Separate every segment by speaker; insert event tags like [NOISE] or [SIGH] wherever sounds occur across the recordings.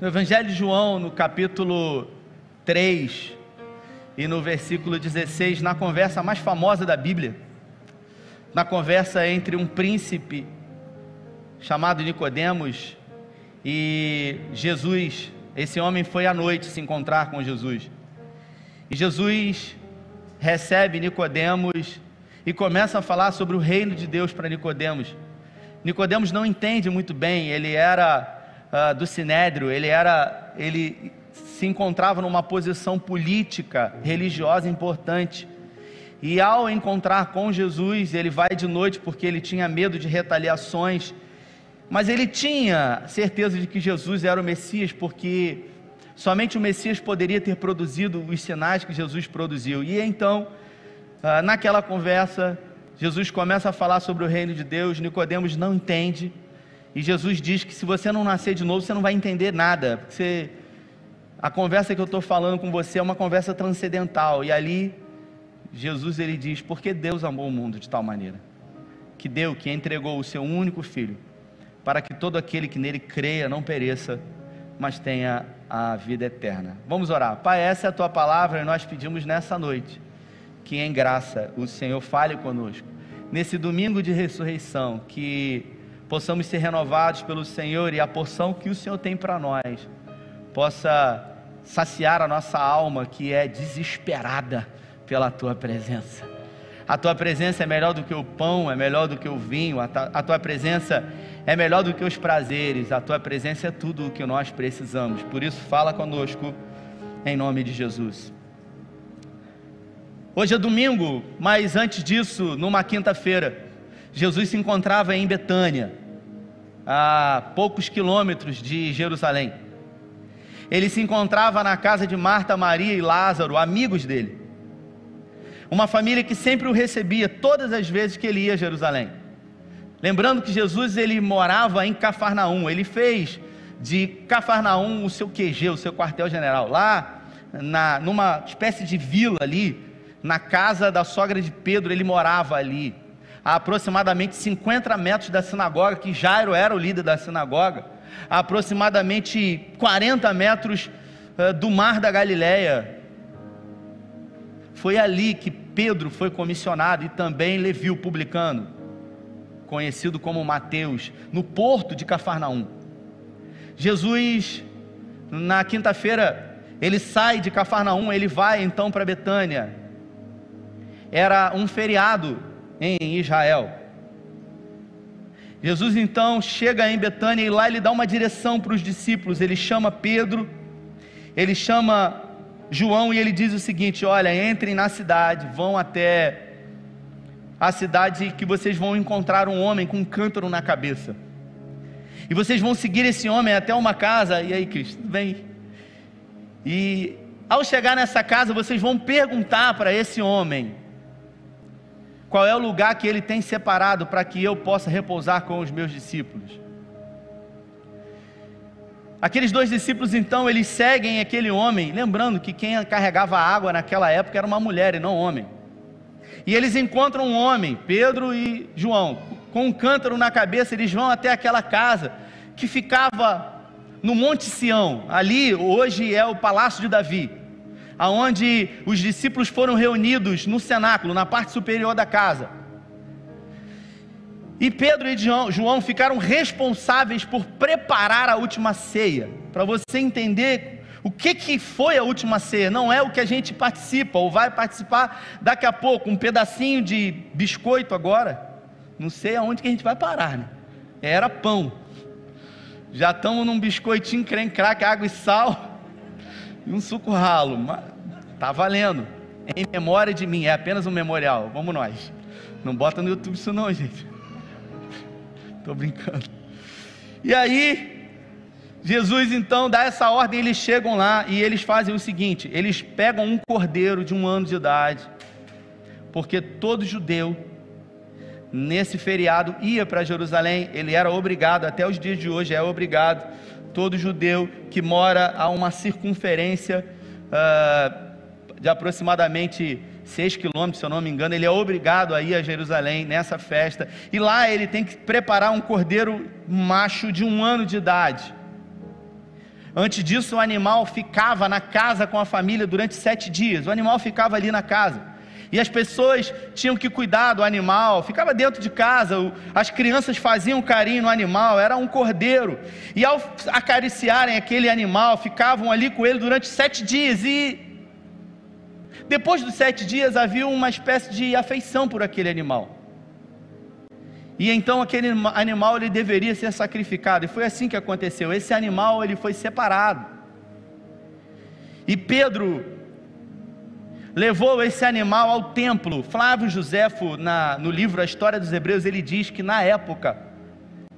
Speaker 1: No Evangelho de João, no capítulo 3 e no versículo 16, na conversa mais famosa da Bíblia, na conversa entre um príncipe chamado Nicodemos e Jesus, esse homem foi à noite se encontrar com Jesus. E Jesus recebe Nicodemos e começa a falar sobre o reino de Deus para Nicodemos. Nicodemos não entende muito bem, ele era uh, do Sinédrio, ele era, ele se encontrava numa posição política, religiosa importante. E ao encontrar com Jesus, ele vai de noite porque ele tinha medo de retaliações, mas ele tinha certeza de que Jesus era o Messias, porque somente o Messias poderia ter produzido os sinais que Jesus produziu. E então, ah, naquela conversa, Jesus começa a falar sobre o reino de Deus, Nicodemos não entende, e Jesus diz que se você não nascer de novo, você não vai entender nada, porque você, a conversa que eu estou falando com você é uma conversa transcendental, e ali Jesus ele diz, porque Deus amou o mundo de tal maneira, que deu, que entregou o seu único filho, para que todo aquele que nele creia não pereça, mas tenha a vida eterna. Vamos orar. Pai, essa é a tua palavra e nós pedimos nessa noite que em graça o Senhor fale conosco. Nesse domingo de ressurreição, que possamos ser renovados pelo Senhor e a porção que o Senhor tem para nós possa saciar a nossa alma que é desesperada pela tua presença. A tua presença é melhor do que o pão, é melhor do que o vinho, a tua presença é melhor do que os prazeres, a tua presença é tudo o que nós precisamos. Por isso, fala conosco em nome de Jesus. Hoje é domingo, mas antes disso, numa quinta-feira, Jesus se encontrava em Betânia, a poucos quilômetros de Jerusalém. Ele se encontrava na casa de Marta, Maria e Lázaro, amigos dele. Uma família que sempre o recebia todas as vezes que ele ia a Jerusalém. Lembrando que Jesus ele morava em Cafarnaum, ele fez de Cafarnaum o seu QG, o seu quartel-general. Lá, na, numa espécie de vila ali, na casa da sogra de Pedro, ele morava ali, a aproximadamente 50 metros da sinagoga, que Jairo era o líder da sinagoga, a aproximadamente 40 metros uh, do mar da Galileia. Foi ali que Pedro foi comissionado e também Levi, o publicano, conhecido como Mateus, no porto de Cafarnaum. Jesus, na quinta-feira, ele sai de Cafarnaum, ele vai então para Betânia, era um feriado em Israel. Jesus então chega em Betânia e lá ele dá uma direção para os discípulos. Ele chama Pedro, ele chama João e ele diz o seguinte: Olha, entrem na cidade, vão até a cidade que vocês vão encontrar um homem com um cântaro na cabeça. E vocês vão seguir esse homem até uma casa. E aí, Cristo, vem. E ao chegar nessa casa, vocês vão perguntar para esse homem qual é o lugar que ele tem separado para que eu possa repousar com os meus discípulos? Aqueles dois discípulos, então, eles seguem aquele homem, lembrando que quem carregava água naquela época era uma mulher e não homem. E eles encontram um homem, Pedro e João, com um cântaro na cabeça, eles vão até aquela casa que ficava no Monte Sião, ali hoje é o Palácio de Davi aonde os discípulos foram reunidos no cenáculo, na parte superior da casa. E Pedro e João ficaram responsáveis por preparar a última ceia. Para você entender o que, que foi a última ceia, não é o que a gente participa ou vai participar daqui a pouco, um pedacinho de biscoito agora. Não sei aonde que a gente vai parar, né? Era pão. Já estamos num biscoitinho creme crack, água e sal e um suco ralo. Tá valendo. Em memória de mim, é apenas um memorial. Vamos nós. Não bota no YouTube isso não, gente. [LAUGHS] Tô brincando. E aí, Jesus então dá essa ordem, eles chegam lá e eles fazem o seguinte: eles pegam um cordeiro de um ano de idade, porque todo judeu nesse feriado ia para Jerusalém, ele era obrigado, até os dias de hoje é obrigado todo judeu que mora a uma circunferência uh, de aproximadamente 6 quilômetros, se eu não me engano, ele é obrigado a ir a Jerusalém nessa festa, e lá ele tem que preparar um cordeiro macho de um ano de idade. Antes disso, o animal ficava na casa com a família durante sete dias. O animal ficava ali na casa. E as pessoas tinham que cuidar do animal, ficava dentro de casa, as crianças faziam carinho no animal, era um cordeiro. E ao acariciarem aquele animal, ficavam ali com ele durante sete dias. E depois dos sete dias havia uma espécie de afeição por aquele animal. E então aquele animal ele deveria ser sacrificado. E foi assim que aconteceu. Esse animal ele foi separado. E Pedro levou esse animal ao templo. Flávio Josefo, na, no livro A História dos Hebreus, ele diz que na época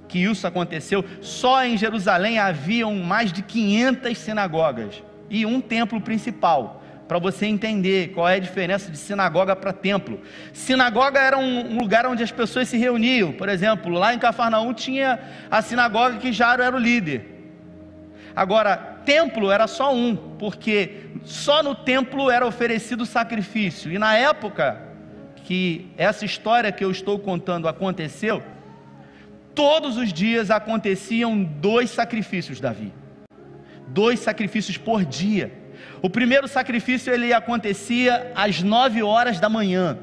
Speaker 1: que isso aconteceu, só em Jerusalém haviam mais de 500 sinagogas e um templo principal para você entender qual é a diferença de sinagoga para templo. Sinagoga era um, lugar onde as pessoas se reuniam. Por exemplo, lá em Cafarnaum tinha a sinagoga que Jairo era o líder. Agora, templo era só um, porque só no templo era oferecido sacrifício. E na época que essa história que eu estou contando aconteceu, todos os dias aconteciam dois sacrifícios, Davi. Dois sacrifícios por dia. O primeiro sacrifício ele acontecia às nove horas da manhã.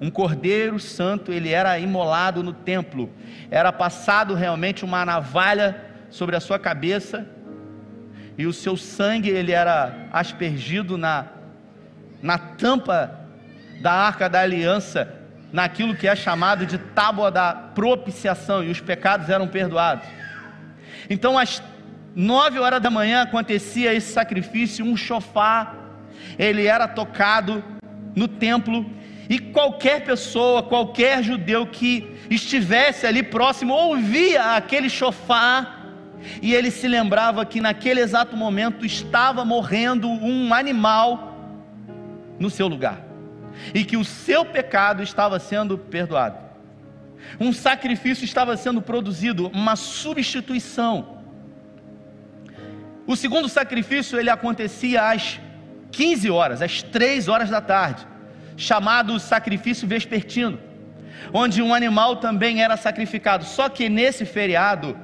Speaker 1: Um cordeiro santo, ele era imolado no templo. Era passado realmente uma navalha sobre a sua cabeça e o seu sangue ele era aspergido na na tampa da arca da aliança, naquilo que é chamado de tábua da propiciação, e os pecados eram perdoados. Então, as nove horas da manhã acontecia esse sacrifício, um chofar, ele era tocado no templo, e qualquer pessoa, qualquer judeu que estivesse ali próximo, ouvia aquele chofar, e ele se lembrava que naquele exato momento estava morrendo um animal no seu lugar, e que o seu pecado estava sendo perdoado. Um sacrifício estava sendo produzido, uma substituição o segundo sacrifício ele acontecia às 15 horas, às 3 horas da tarde, chamado sacrifício vespertino, onde um animal também era sacrificado. Só que nesse feriado,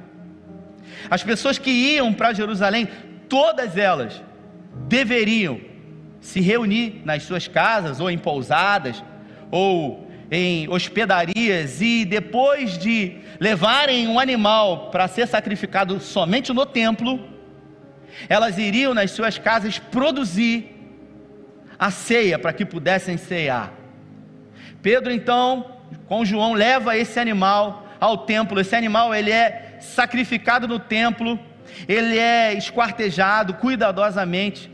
Speaker 1: as pessoas que iam para Jerusalém, todas elas deveriam se reunir nas suas casas ou em pousadas ou em hospedarias e depois de levarem um animal para ser sacrificado somente no templo, elas iriam nas suas casas produzir a ceia para que pudessem cear. Pedro então, com João, leva esse animal ao templo. Esse animal ele é sacrificado no templo, ele é esquartejado cuidadosamente.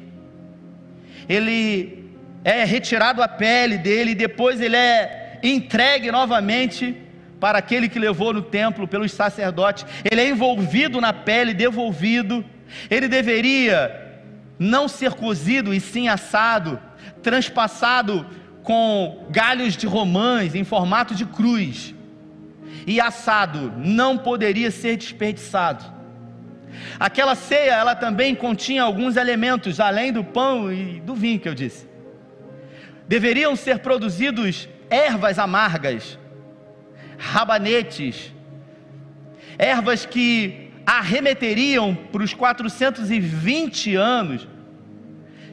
Speaker 1: Ele é retirado a pele dele e depois ele é entregue novamente para aquele que levou no templo pelos sacerdotes. Ele é envolvido na pele, devolvido ele deveria não ser cozido e sim assado, transpassado com galhos de romãs em formato de cruz. E assado não poderia ser desperdiçado. Aquela ceia, ela também continha alguns elementos, além do pão e do vinho que eu disse. Deveriam ser produzidos ervas amargas, rabanetes, ervas que arremeteriam para os 420 anos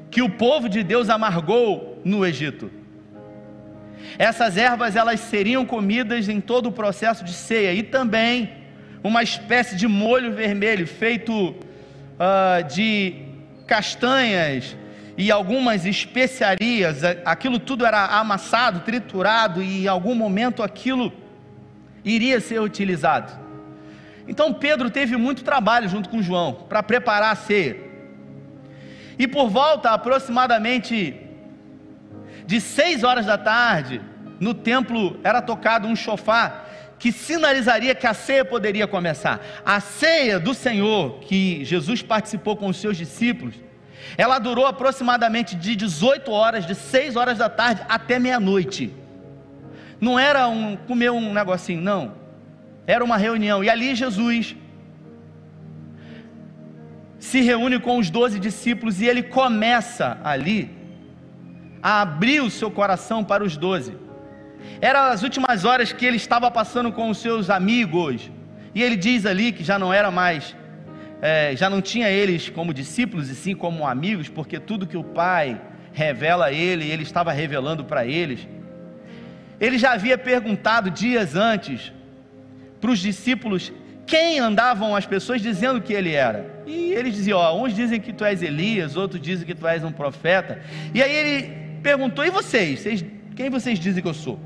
Speaker 1: que o povo de Deus amargou no Egito. Essas ervas elas seriam comidas em todo o processo de ceia e também uma espécie de molho vermelho feito uh, de castanhas e algumas especiarias. Aquilo tudo era amassado, triturado e em algum momento aquilo iria ser utilizado. Então Pedro teve muito trabalho junto com João para preparar a ceia. E por volta aproximadamente de seis horas da tarde, no templo era tocado um chofar que sinalizaria que a ceia poderia começar. A ceia do Senhor, que Jesus participou com os seus discípulos, ela durou aproximadamente de 18 horas, de 6 horas da tarde até meia-noite. Não era um comer um negocinho, não. Era uma reunião, e ali Jesus se reúne com os doze discípulos e ele começa ali a abrir o seu coração para os doze. Eram as últimas horas que ele estava passando com os seus amigos, e ele diz ali que já não era mais é, já não tinha eles como discípulos e sim como amigos, porque tudo que o Pai revela a ele, ele estava revelando para eles. Ele já havia perguntado dias antes para os discípulos quem andavam as pessoas dizendo que ele era. E eles diziam: ó, uns dizem que tu és Elias, outros dizem que tu és um profeta. E aí ele perguntou: e vocês? vocês quem vocês dizem que eu sou?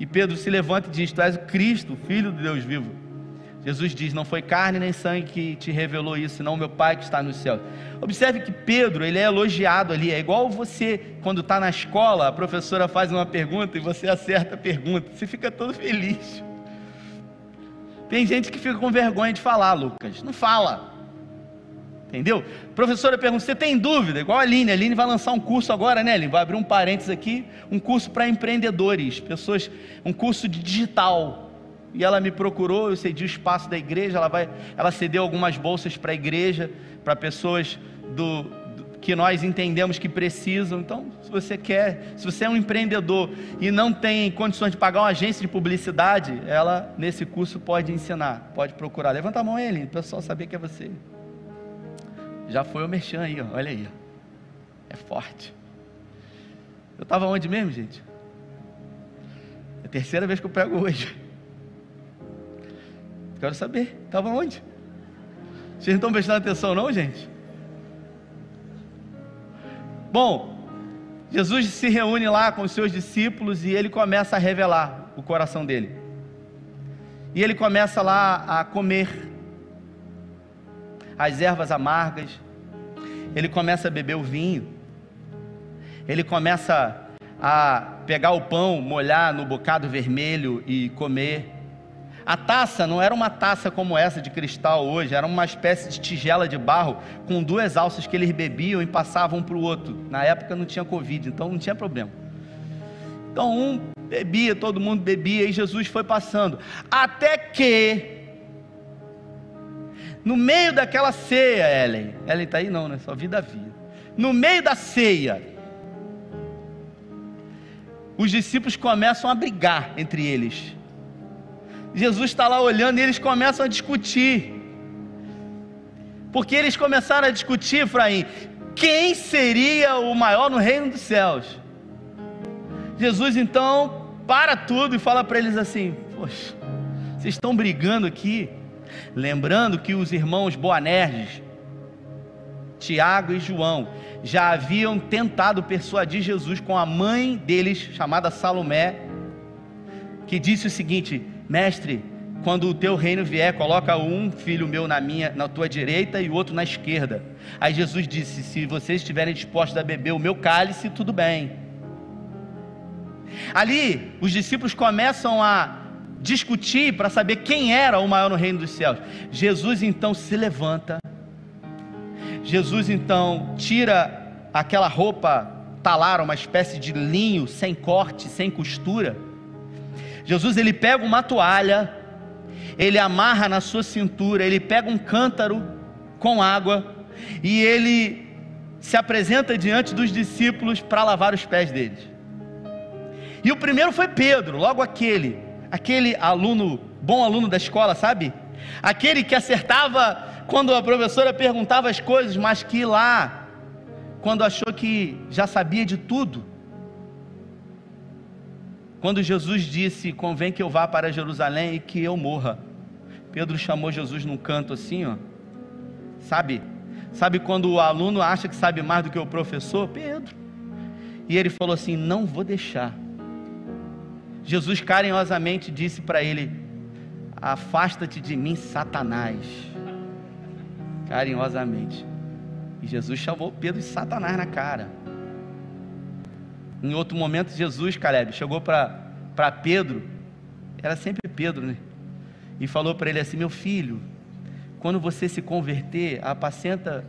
Speaker 1: E Pedro se levanta e diz: Tu és o Cristo, filho de Deus vivo. Jesus diz: Não foi carne nem sangue que te revelou isso, senão meu Pai que está no céu. Observe que Pedro, ele é elogiado ali. É igual você, quando está na escola, a professora faz uma pergunta e você acerta a pergunta. Você fica todo feliz. Tem gente que fica com vergonha de falar, Lucas. Não fala. Entendeu? Professora pergunta: você tem dúvida? Igual a Aline. A Aline vai lançar um curso agora, né, Aline? Vai abrir um parênteses aqui: um curso para empreendedores, pessoas, um curso de digital. E ela me procurou, eu cedi o espaço da igreja, ela vai, ela cedeu algumas bolsas para a igreja, para pessoas do, que nós entendemos que precisam. Então, se você quer, se você é um empreendedor e não tem condições de pagar uma agência de publicidade, ela nesse curso pode ensinar, pode procurar. Levanta a mão aí, o pessoal saber que é você. Já foi o merchan aí, ó. olha aí. É forte. Eu estava onde mesmo, gente? É a terceira vez que eu prego hoje. Quero saber, estava onde? Vocês não estão prestando atenção, não, gente? Bom, Jesus se reúne lá com os seus discípulos e ele começa a revelar o coração dele. E ele começa lá a comer as ervas amargas, ele começa a beber o vinho, ele começa a pegar o pão, molhar no bocado vermelho e comer. A taça não era uma taça como essa de cristal hoje, era uma espécie de tigela de barro com duas alças que eles bebiam e passavam um para o outro. Na época não tinha Covid, então não tinha problema. Então um bebia, todo mundo bebia e Jesus foi passando. Até que no meio daquela ceia, Ellen, Ellen está aí não, né? Só vida a vida. No meio da ceia, os discípulos começam a brigar entre eles. Jesus está lá olhando e eles começam a discutir. Porque eles começaram a discutir, Efraim, quem seria o maior no reino dos céus. Jesus então para tudo e fala para eles assim: Poxa, vocês estão brigando aqui Lembrando que os irmãos Boanerges, Tiago e João, já haviam tentado persuadir Jesus com a mãe deles, chamada Salomé, que disse o seguinte: Mestre, quando o teu reino vier, coloca um filho meu na minha, na tua direita e o outro na esquerda. Aí Jesus disse: Se vocês estiverem dispostos a beber o meu cálice, tudo bem. Ali, os discípulos começam a discutir para saber quem era o maior no reino dos céus. Jesus então se levanta, Jesus então tira aquela roupa talara, uma espécie de linho sem corte, sem costura. Jesus ele pega uma toalha, ele amarra na sua cintura, ele pega um cântaro com água e ele se apresenta diante dos discípulos para lavar os pés deles. E o primeiro foi Pedro, logo aquele aquele aluno, bom aluno da escola, sabe? Aquele que acertava quando a professora perguntava as coisas, mas que lá, quando achou que já sabia de tudo, quando Jesus disse: Convém que eu vá para Jerusalém e que eu morra. Pedro chamou Jesus num canto assim, ó. Sabe? Sabe quando o aluno acha que sabe mais do que o professor? Pedro. E ele falou assim: Não vou deixar Jesus carinhosamente disse para ele: Afasta-te de mim, Satanás. Carinhosamente. E Jesus chamou Pedro de Satanás na cara. Em outro momento, Jesus, Caleb, chegou para Pedro, era sempre Pedro, né? E falou para ele assim: Meu filho, quando você se converter, apacenta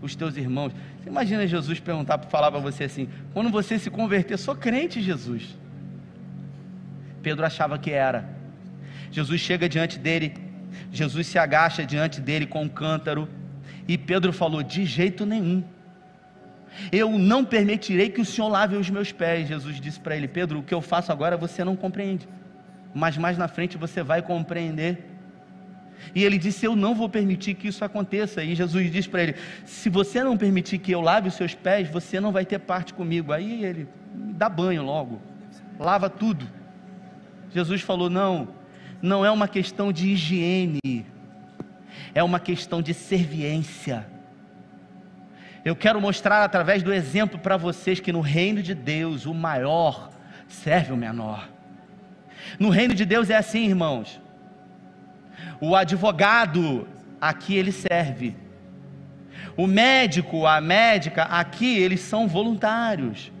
Speaker 1: os teus irmãos. Você imagina Jesus perguntar, falar para você assim: Quando você se converter, sou crente, Jesus. Pedro achava que era. Jesus chega diante dele, Jesus se agacha diante dele com um cântaro, e Pedro falou: De jeito nenhum. Eu não permitirei que o Senhor lave os meus pés. Jesus disse para ele: Pedro, o que eu faço agora você não compreende, mas mais na frente você vai compreender. E ele disse: Eu não vou permitir que isso aconteça. E Jesus disse para ele: Se você não permitir que eu lave os seus pés, você não vai ter parte comigo. Aí ele dá banho logo, lava tudo. Jesus falou: Não, não é uma questão de higiene, é uma questão de serviência. Eu quero mostrar através do exemplo para vocês que no reino de Deus o maior serve o menor. No reino de Deus é assim, irmãos. O advogado, aqui ele serve. O médico, a médica, aqui eles são voluntários.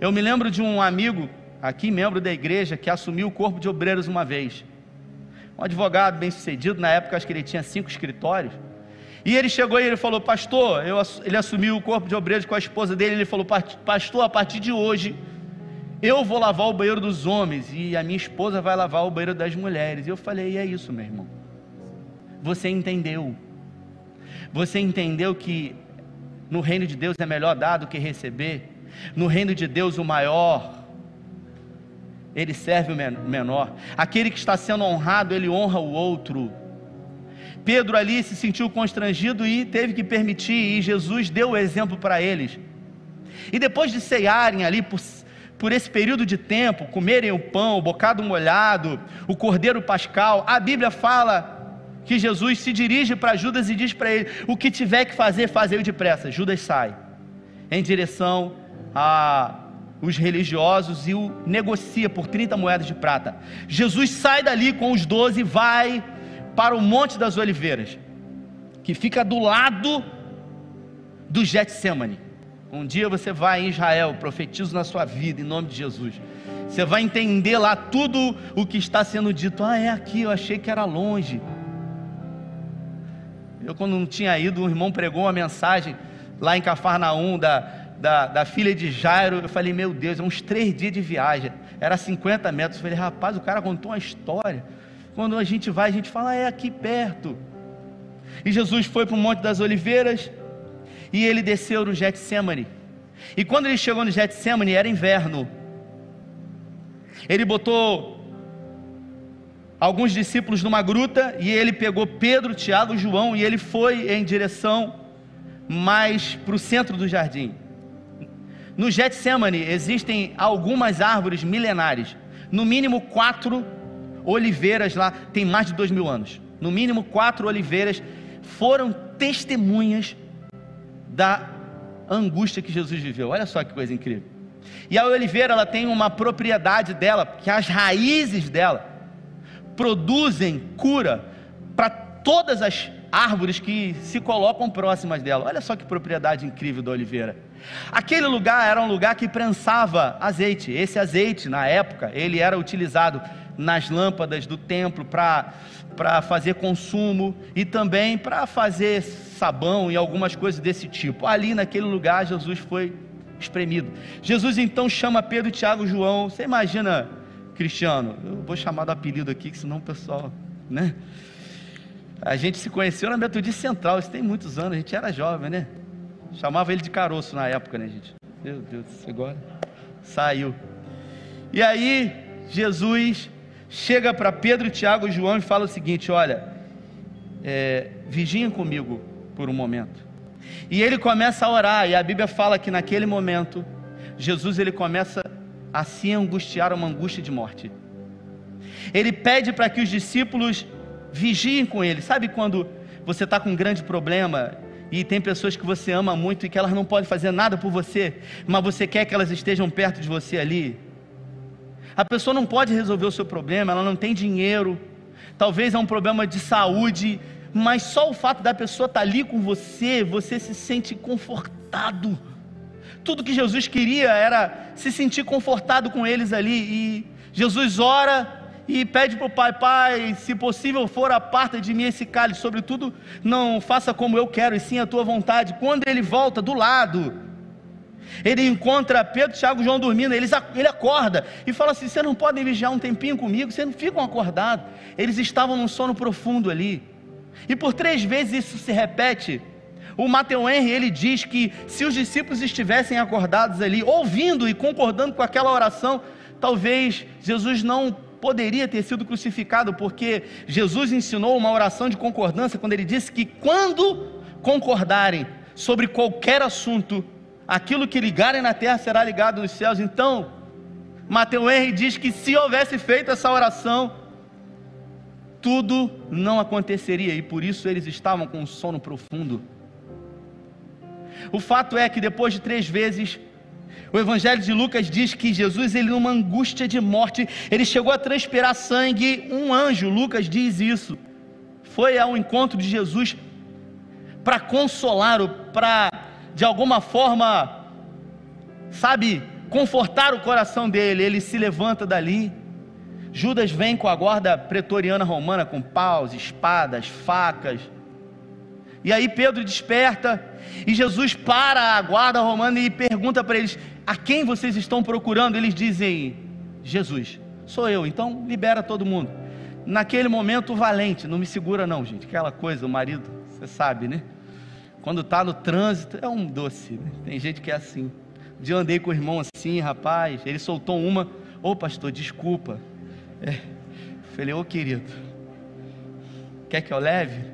Speaker 1: Eu me lembro de um amigo, aqui, membro da igreja, que assumiu o corpo de obreiros uma vez. Um advogado bem sucedido, na época acho que ele tinha cinco escritórios. E ele chegou e ele falou: Pastor, eu, ele assumiu o corpo de obreiros com a esposa dele. Ele falou: Pastor, a partir de hoje, eu vou lavar o banheiro dos homens e a minha esposa vai lavar o banheiro das mulheres. E eu falei: E é isso, meu irmão. Você entendeu. Você entendeu que no reino de Deus é melhor dar do que receber. No reino de Deus, o maior, ele serve o menor. Aquele que está sendo honrado, ele honra o outro. Pedro ali se sentiu constrangido e teve que permitir, e Jesus deu o exemplo para eles. E depois de ceiarem ali por, por esse período de tempo, comerem o pão, o bocado molhado, o cordeiro pascal, a Bíblia fala que Jesus se dirige para Judas e diz para ele: O que tiver que fazer, fazer depressa. Judas sai em direção a os religiosos e o negocia por 30 moedas de prata. Jesus sai dali com os doze e vai para o Monte das Oliveiras, que fica do lado do Getsemane. Um dia você vai em Israel, profetizo na sua vida em nome de Jesus. Você vai entender lá tudo o que está sendo dito. Ah, é aqui, eu achei que era longe. Eu, quando não tinha ido, um irmão pregou uma mensagem lá em Cafarnaum da, da, da filha de Jairo. Eu falei, meu Deus, é uns três dias de viagem. Era 50 metros. Eu falei, rapaz, o cara contou uma história. Quando a gente vai, a gente fala, é aqui perto. E Jesus foi para o Monte das Oliveiras e ele desceu no Getsemane. E quando ele chegou no Getsemane, era inverno. Ele botou alguns discípulos numa gruta e ele pegou Pedro, Tiago e João e ele foi em direção mais para o centro do jardim. No Getsemane existem algumas árvores milenares, no mínimo quatro oliveiras lá tem mais de dois mil anos. No mínimo quatro oliveiras foram testemunhas da angústia que Jesus viveu. Olha só que coisa incrível. E a oliveira ela tem uma propriedade dela, que as raízes dela produzem cura para todas as árvores que se colocam próximas dela. Olha só que propriedade incrível da oliveira. Aquele lugar era um lugar que prensava azeite. Esse azeite, na época, ele era utilizado nas lâmpadas do templo para fazer consumo e também para fazer sabão e algumas coisas desse tipo. Ali naquele lugar Jesus foi espremido. Jesus então chama Pedro, Tiago, João. Você imagina, Cristiano? Eu vou chamar do apelido aqui, que senão o pessoal, né? A gente se conheceu na Metodista Central, isso tem muitos anos, a gente era jovem, né? Chamava ele de caroço na época, né, gente? Meu Deus, agora saiu. E aí, Jesus chega para Pedro, Tiago e João e fala o seguinte: Olha, é, vigiem comigo por um momento. E ele começa a orar, e a Bíblia fala que naquele momento, Jesus ele começa a se angustiar, uma angústia de morte. Ele pede para que os discípulos vigiem com ele. Sabe quando você está com um grande problema e tem pessoas que você ama muito e que elas não podem fazer nada por você, mas você quer que elas estejam perto de você ali? A pessoa não pode resolver o seu problema, ela não tem dinheiro, talvez é um problema de saúde, mas só o fato da pessoa estar ali com você, você se sente confortado. Tudo que Jesus queria era se sentir confortado com eles ali, e Jesus ora e pede para o Pai: Pai, se possível for, aparta de mim esse cálice, sobretudo não faça como eu quero, e sim a tua vontade. Quando ele volta do lado, ele encontra Pedro, Tiago e João dormindo. Ele, ele acorda e fala assim: Vocês não podem vigiar um tempinho comigo? Vocês não ficam acordados. Eles estavam num sono profundo ali. E por três vezes isso se repete. O Mateu Henry ele diz que se os discípulos estivessem acordados ali, ouvindo e concordando com aquela oração, talvez Jesus não poderia ter sido crucificado, porque Jesus ensinou uma oração de concordância quando ele disse que quando concordarem sobre qualquer assunto, aquilo que ligarem na terra será ligado nos céus. Então, Mateus Henry diz que se houvesse feito essa oração, tudo não aconteceria e por isso eles estavam com um sono profundo. O fato é que depois de três vezes, o Evangelho de Lucas diz que Jesus, ele numa angústia de morte, ele chegou a transpirar sangue. Um anjo, Lucas diz isso, foi ao encontro de Jesus para consolá-lo, para de alguma forma, sabe, confortar o coração dele. Ele se levanta dali Judas vem com a guarda pretoriana romana, com paus, espadas, facas. E aí Pedro desperta e Jesus para a guarda romana e pergunta para eles: A quem vocês estão procurando? Eles dizem: Jesus, sou eu, então libera todo mundo. Naquele momento, valente, não me segura, não, gente. Aquela coisa, o marido, você sabe, né? Quando está no trânsito, é um doce, né? Tem gente que é assim. Um dia eu andei com o irmão assim, rapaz, ele soltou uma: Ô oh, pastor, desculpa, é. Falei, ô oh, querido, quer que eu leve?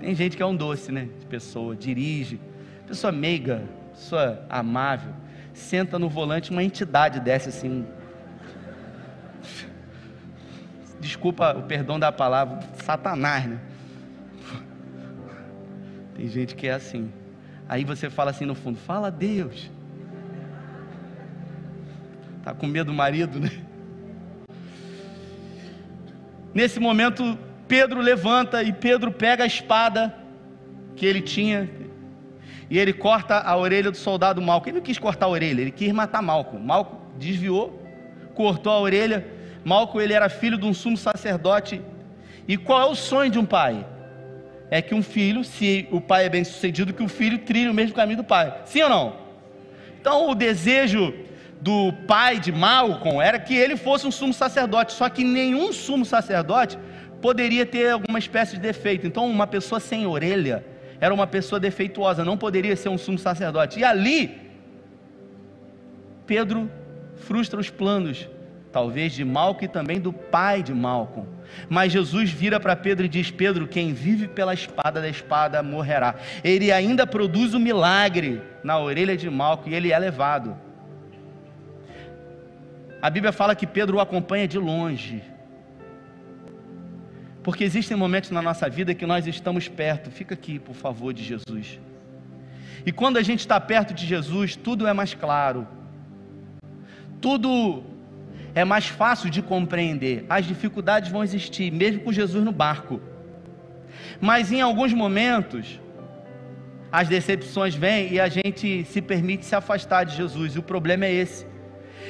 Speaker 1: Tem gente que é um doce, né? De pessoa, dirige, pessoa meiga, pessoa amável, senta no volante, uma entidade desce assim. [LAUGHS] Desculpa o perdão da palavra, Satanás, né? Tem gente que é assim. Aí você fala assim no fundo, fala Deus. Tá com medo do marido, né? Nesse momento, Pedro levanta e Pedro pega a espada que ele tinha e ele corta a orelha do soldado Malco. Ele não quis cortar a orelha, ele quis matar Malco. Malco desviou, cortou a orelha. Malco ele era filho de um sumo sacerdote. E qual é o sonho de um pai? É que um filho, se o pai é bem sucedido, que o filho trilhe o mesmo caminho do pai. Sim ou não? Então o desejo do pai de Malcom era que ele fosse um sumo sacerdote, só que nenhum sumo sacerdote poderia ter alguma espécie de defeito. Então, uma pessoa sem orelha era uma pessoa defeituosa, não poderia ser um sumo sacerdote. E ali, Pedro frustra os planos, talvez de Malco e também do pai de Malcom. Mas Jesus vira para Pedro e diz: Pedro, quem vive pela espada da espada morrerá. Ele ainda produz o um milagre na orelha de Malco e ele é levado. A Bíblia fala que Pedro o acompanha de longe. Porque existem momentos na nossa vida que nós estamos perto. Fica aqui, por favor, de Jesus. E quando a gente está perto de Jesus, tudo é mais claro. Tudo é mais fácil de compreender. As dificuldades vão existir, mesmo com Jesus no barco. Mas em alguns momentos, as decepções vêm e a gente se permite se afastar de Jesus. E o problema é esse.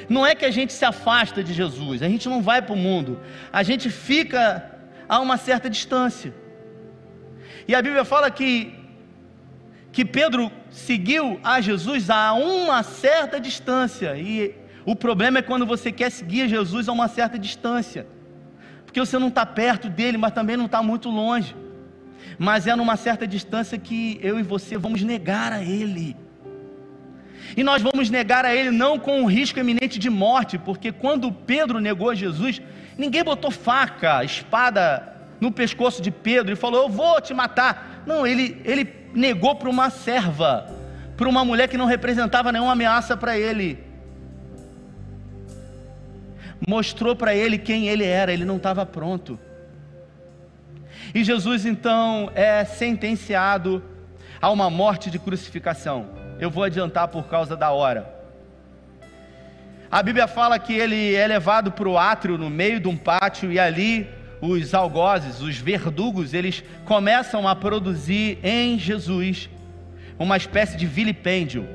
Speaker 1: Não é que a gente se afasta de Jesus, a gente não vai para o mundo, a gente fica a uma certa distância. E a Bíblia fala que, que Pedro seguiu a Jesus a uma certa distância, e o problema é quando você quer seguir Jesus a uma certa distância, porque você não está perto dele, mas também não está muito longe, mas é numa certa distância que eu e você vamos negar a Ele. E nós vamos negar a Ele não com um risco eminente de morte, porque quando Pedro negou Jesus, ninguém botou faca, espada no pescoço de Pedro e falou: Eu vou te matar. Não, ele, ele negou para uma serva, para uma mulher que não representava nenhuma ameaça para ele. Mostrou para ele quem ele era, ele não estava pronto. E Jesus então é sentenciado a uma morte de crucificação eu vou adiantar por causa da hora. A Bíblia fala que ele é levado para o átrio no meio de um pátio e ali os algozes, os verdugos, eles começam a produzir em Jesus uma espécie de vilipêndio.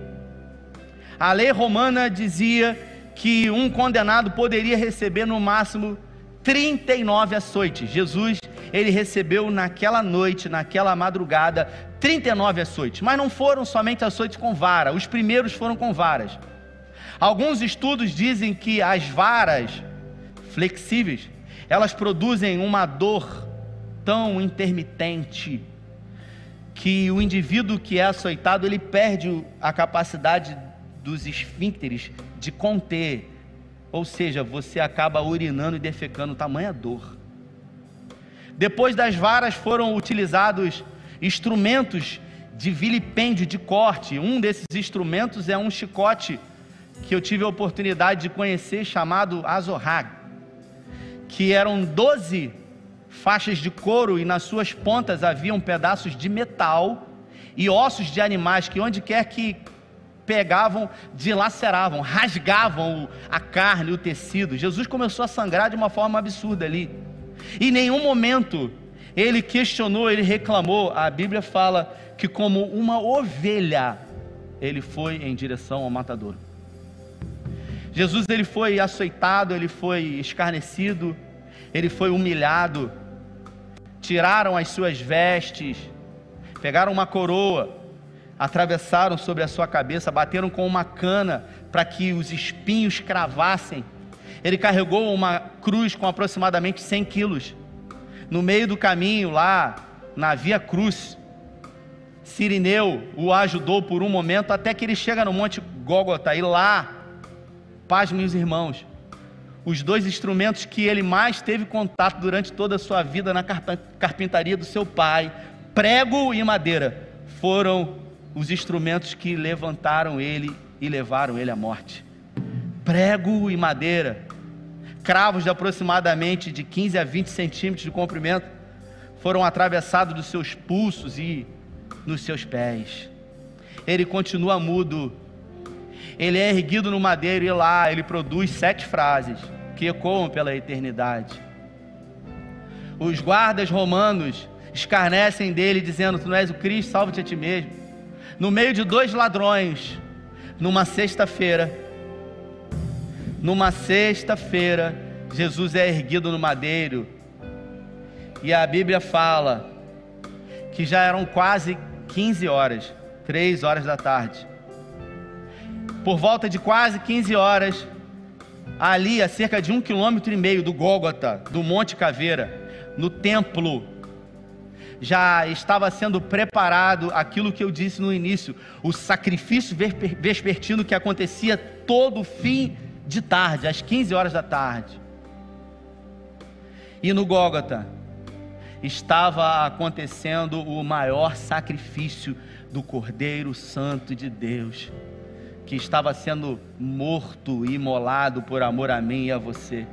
Speaker 1: A lei romana dizia que um condenado poderia receber no máximo 39 açoites. Jesus, ele recebeu naquela noite, naquela madrugada, 39 açoites, mas não foram somente açoites com vara, os primeiros foram com varas. Alguns estudos dizem que as varas flexíveis, elas produzem uma dor tão intermitente que o indivíduo que é açoitado, ele perde a capacidade dos esfíncteres de conter Ou seja, você acaba urinando e defecando tamanha dor. Depois das varas foram utilizados instrumentos de vilipêndio, de corte. Um desses instrumentos é um chicote que eu tive a oportunidade de conhecer, chamado Azorrag, que eram 12 faixas de couro e nas suas pontas haviam pedaços de metal e ossos de animais que onde quer que pegavam, dilaceravam, rasgavam a carne, o tecido. Jesus começou a sangrar de uma forma absurda ali. Em nenhum momento ele questionou, ele reclamou. A Bíblia fala que como uma ovelha ele foi em direção ao matador. Jesus ele foi açoitado, ele foi escarnecido, ele foi humilhado. Tiraram as suas vestes, pegaram uma coroa, atravessaram sobre a sua cabeça, bateram com uma cana para que os espinhos cravassem. Ele carregou uma cruz com aproximadamente 100 quilos. No meio do caminho, lá na Via Cruz, Sirineu o ajudou por um momento até que ele chega no Monte Gólgota e lá, paz, meus irmãos, os dois instrumentos que ele mais teve contato durante toda a sua vida na carpintaria do seu pai, prego e madeira, foram os instrumentos que levantaram ele e levaram ele à morte. Prego e madeira, cravos de aproximadamente de 15 a 20 centímetros de comprimento, foram atravessados dos seus pulsos e nos seus pés. Ele continua mudo. Ele é erguido no madeiro e lá ele produz sete frases que ecoam pela eternidade. Os guardas romanos escarnecem dele, dizendo: Tu não és o Cristo, salva-te a ti mesmo no meio de dois ladrões, numa sexta-feira. Numa sexta-feira, Jesus é erguido no madeiro. E a Bíblia fala que já eram quase 15 horas, 3 horas da tarde. Por volta de quase 15 horas, ali a cerca de um quilômetro e meio do Gólgota, do Monte Caveira, no templo já estava sendo preparado aquilo que eu disse no início, o sacrifício vespertino que acontecia todo fim de tarde, às 15 horas da tarde. E no Gólgota estava acontecendo o maior sacrifício do Cordeiro Santo de Deus, que estava sendo morto e imolado por amor a mim e a você.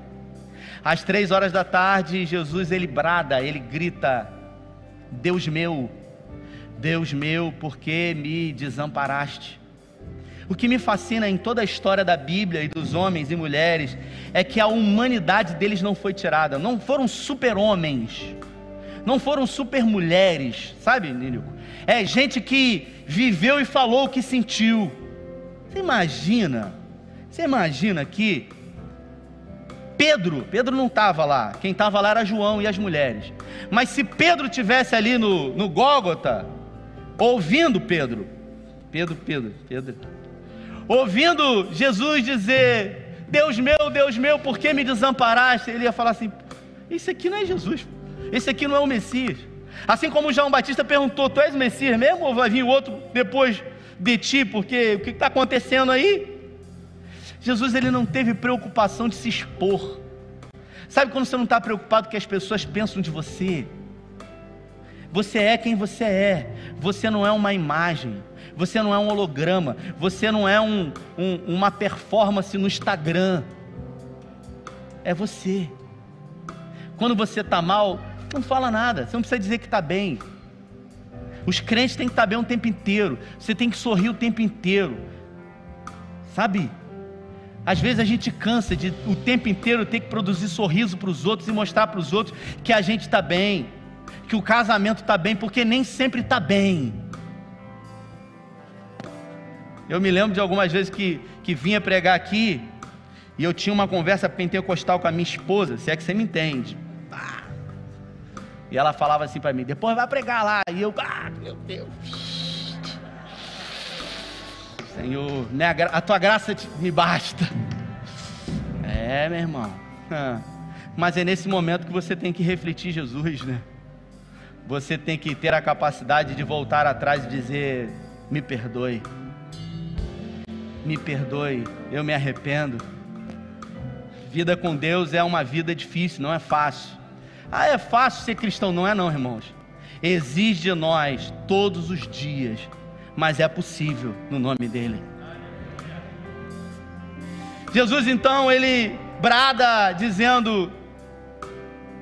Speaker 1: Às três horas da tarde, Jesus ele brada, ele grita: Deus meu, Deus meu, por que me desamparaste? O que me fascina em toda a história da Bíblia e dos homens e mulheres é que a humanidade deles não foi tirada, não foram super-homens, não foram super-mulheres, sabe, Nínico? É gente que viveu e falou o que sentiu. Você imagina, você imagina que Pedro, Pedro não estava lá, quem estava lá era João e as mulheres. Mas se Pedro tivesse ali no, no Gólgota, ouvindo Pedro, Pedro, Pedro, Pedro, ouvindo Jesus dizer: Deus meu, Deus meu, por que me desamparaste? Ele ia falar assim: Isso aqui não é Jesus, esse aqui não é o Messias. Assim como João Batista perguntou: Tu és o Messias mesmo ou vai vir outro depois de ti? Porque o que está acontecendo aí? Jesus ele não teve preocupação de se expor. Sabe quando você não está preocupado que as pessoas pensam de você? Você é quem você é. Você não é uma imagem. Você não é um holograma. Você não é um, um, uma performance no Instagram. É você. Quando você está mal, não fala nada. Você não precisa dizer que está bem. Os crentes têm que estar bem o tempo inteiro. Você tem que sorrir o tempo inteiro. Sabe? Às vezes a gente cansa de o tempo inteiro ter que produzir sorriso para os outros e mostrar para os outros que a gente está bem, que o casamento está bem, porque nem sempre está bem. Eu me lembro de algumas vezes que, que vinha pregar aqui e eu tinha uma conversa pentecostal com a minha esposa, se é que você me entende. E ela falava assim para mim: depois vai pregar lá. E eu, ah, meu Deus. Senhor, né, a tua graça me basta. É, meu irmão. Mas é nesse momento que você tem que refletir Jesus, né? Você tem que ter a capacidade de voltar atrás e dizer: me perdoe, me perdoe, eu me arrependo. Vida com Deus é uma vida difícil, não é fácil. Ah, é fácil ser cristão? Não é, não, irmãos. Exige de nós todos os dias, mas é possível no nome dEle. Jesus então, ele brada dizendo: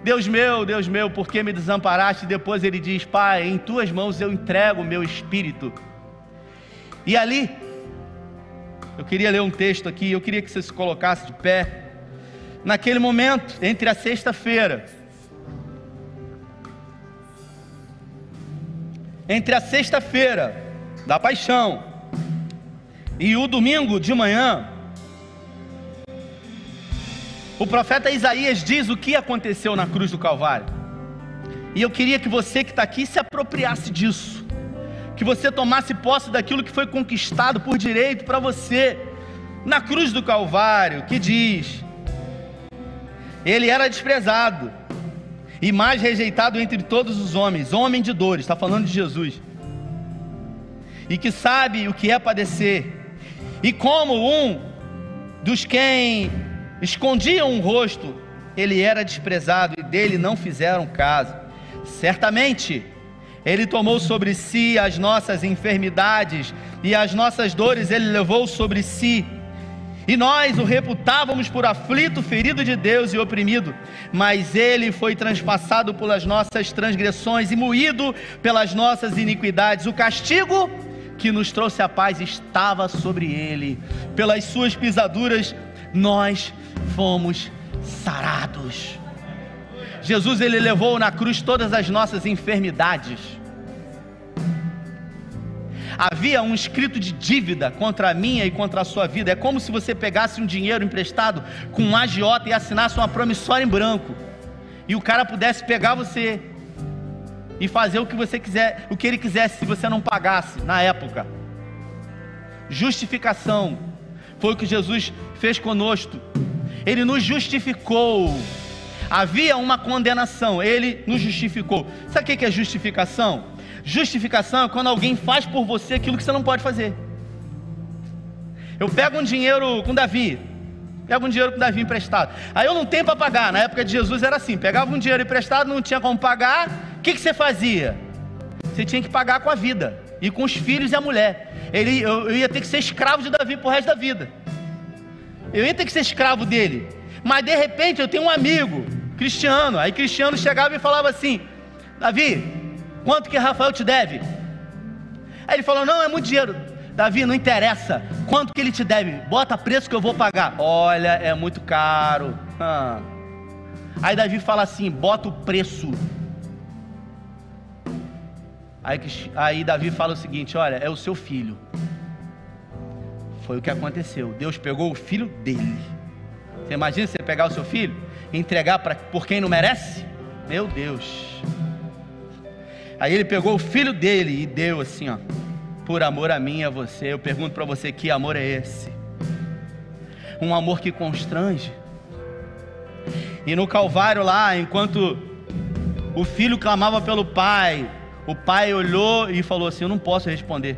Speaker 1: Deus meu, Deus meu, por que me desamparaste? Depois ele diz: Pai, em tuas mãos eu entrego o meu espírito. E ali, eu queria ler um texto aqui, eu queria que você se colocasse de pé. Naquele momento, entre a sexta-feira, entre a sexta-feira da paixão e o domingo de manhã, o profeta Isaías diz o que aconteceu na cruz do Calvário. E eu queria que você que está aqui se apropriasse disso. Que você tomasse posse daquilo que foi conquistado por direito para você na cruz do Calvário, que diz: Ele era desprezado e mais rejeitado entre todos os homens, homem de dores, está falando de Jesus, e que sabe o que é padecer, e como um dos quem escondiam um rosto, ele era desprezado e dele não fizeram caso. Certamente, ele tomou sobre si as nossas enfermidades e as nossas dores ele levou sobre si. E nós o reputávamos por aflito, ferido de Deus e oprimido, mas ele foi transpassado pelas nossas transgressões e moído pelas nossas iniquidades. O castigo que nos trouxe a paz estava sobre ele, pelas suas pisaduras nós fomos sarados. Jesus ele levou na cruz todas as nossas enfermidades. Havia um escrito de dívida contra a minha e contra a sua vida. É como se você pegasse um dinheiro emprestado com um agiota e assinasse uma promissória em branco. E o cara pudesse pegar você e fazer o que você quiser, o que ele quisesse se você não pagasse na época. Justificação foi o que Jesus fez conosco ele nos justificou. Havia uma condenação, ele nos justificou. Sabe o que é justificação? Justificação é quando alguém faz por você aquilo que você não pode fazer. Eu pego um dinheiro com Davi, pego um dinheiro com Davi emprestado. Aí eu não tenho para pagar. Na época de Jesus era assim: pegava um dinheiro emprestado, não tinha como pagar. O que, que você fazia? Você tinha que pagar com a vida e com os filhos e a mulher. Ele, eu, eu ia ter que ser escravo de Davi pro resto da vida. Eu ia ter que ser escravo dele. Mas de repente eu tenho um amigo, Cristiano. Aí Cristiano chegava e falava assim: Davi, quanto que Rafael te deve? Aí ele falou: Não, é muito dinheiro. Davi, não interessa. Quanto que ele te deve? Bota preço que eu vou pagar. Olha, é muito caro. Ah. Aí Davi fala assim: Bota o preço. Aí, aí Davi fala o seguinte: Olha, é o seu filho. Foi o que aconteceu. Deus pegou o filho dele. Você imagina você pegar o seu filho entregar para por quem não merece? Meu Deus. Aí ele pegou o filho dele e deu assim, ó, por amor a mim e a você. Eu pergunto para você que amor é esse? Um amor que constrange. E no Calvário lá, enquanto o filho clamava pelo pai, o pai olhou e falou assim: Eu não posso responder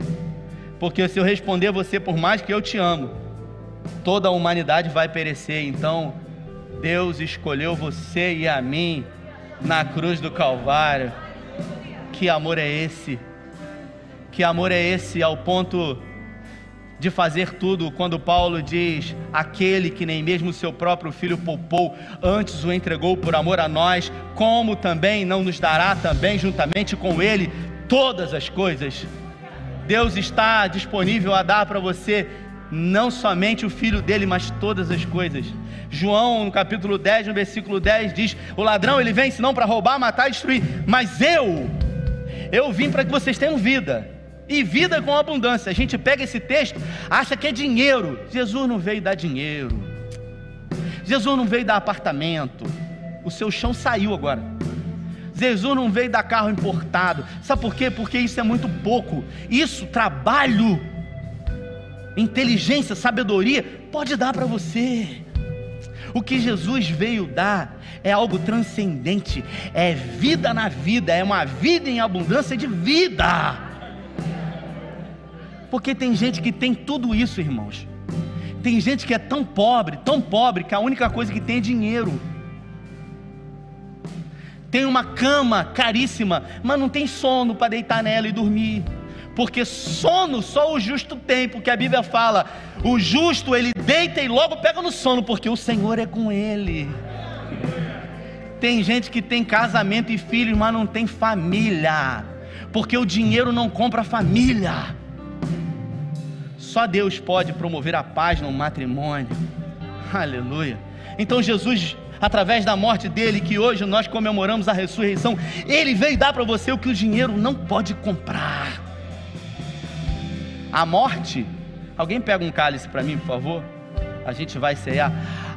Speaker 1: porque se eu responder você, por mais que eu te amo, toda a humanidade vai perecer. Então, Deus escolheu você e a mim na cruz do Calvário. Que amor é esse? Que amor é esse ao ponto de fazer tudo, quando Paulo diz: aquele que nem mesmo seu próprio filho poupou, antes o entregou por amor a nós, como também não nos dará também juntamente com ele todas as coisas? Deus está disponível a dar para você não somente o filho dele, mas todas as coisas. João, no capítulo 10, no versículo 10, diz: O ladrão ele vem senão para roubar, matar e destruir, mas eu, eu vim para que vocês tenham vida. E vida com abundância. A gente pega esse texto, acha que é dinheiro. Jesus não veio dar dinheiro. Jesus não veio dar apartamento. O seu chão saiu agora. Jesus não veio dar carro importado. Sabe por quê? Porque isso é muito pouco. Isso, trabalho, inteligência, sabedoria, pode dar para você. O que Jesus veio dar é algo transcendente, é vida na vida, é uma vida em abundância de vida. Porque tem gente que tem tudo isso, irmãos. Tem gente que é tão pobre, tão pobre, que a única coisa que tem é dinheiro. Tem uma cama caríssima, mas não tem sono para deitar nela e dormir. Porque sono só o justo tem, porque a Bíblia fala: o justo ele deita e logo pega no sono, porque o Senhor é com ele. Tem gente que tem casamento e filhos, mas não tem família, porque o dinheiro não compra família. Só Deus pode promover a paz no matrimônio. Aleluia. Então Jesus, através da morte dele, que hoje nós comemoramos a ressurreição, ele veio dar para você o que o dinheiro não pode comprar. A morte, alguém pega um cálice para mim, por favor? A gente vai cear.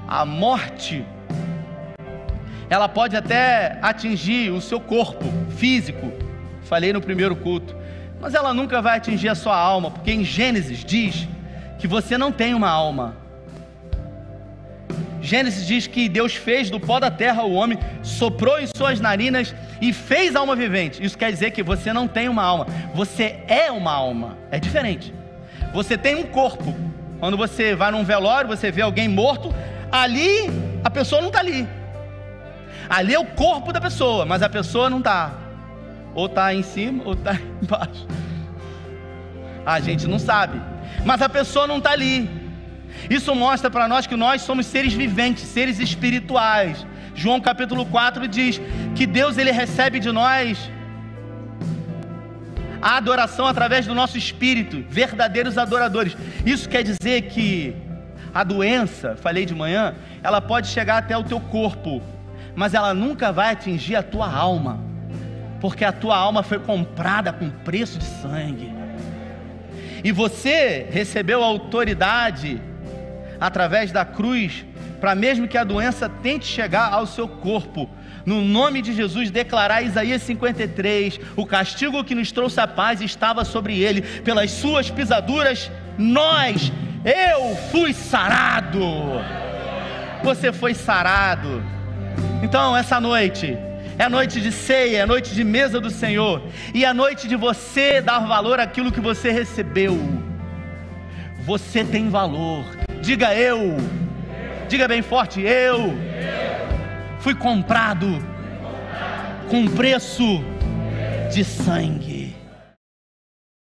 Speaker 1: A morte, ela pode até atingir o seu corpo físico. Falei no primeiro culto mas ela nunca vai atingir a sua alma, porque em Gênesis diz que você não tem uma alma. Gênesis diz que Deus fez do pó da terra o homem, soprou em suas narinas e fez alma vivente. Isso quer dizer que você não tem uma alma, você é uma alma. É diferente. Você tem um corpo. Quando você vai num velório, você vê alguém morto, ali a pessoa não está ali. Ali é o corpo da pessoa, mas a pessoa não está ou está em cima ou está [LAUGHS] embaixo. A gente não sabe, mas a pessoa não está ali. Isso mostra para nós que nós somos seres viventes, seres espirituais. João capítulo 4 diz que Deus ele recebe de nós a adoração através do nosso espírito, verdadeiros adoradores. Isso quer dizer que a doença, falei de manhã, ela pode chegar até o teu corpo, mas ela nunca vai atingir a tua alma porque a tua alma foi comprada com preço de sangue. E você recebeu autoridade através da cruz, para mesmo que a doença tente chegar ao seu corpo, no nome de Jesus, declarar Isaías 53: o castigo que nos trouxe a paz estava sobre ele, pelas suas pisaduras, nós, eu fui sarado. Você foi sarado. Então, essa noite, é noite de ceia, é noite de mesa do Senhor, e é noite de você dar valor àquilo que você recebeu. Você tem valor. Diga eu. Diga bem forte, eu. Fui comprado com preço de sangue.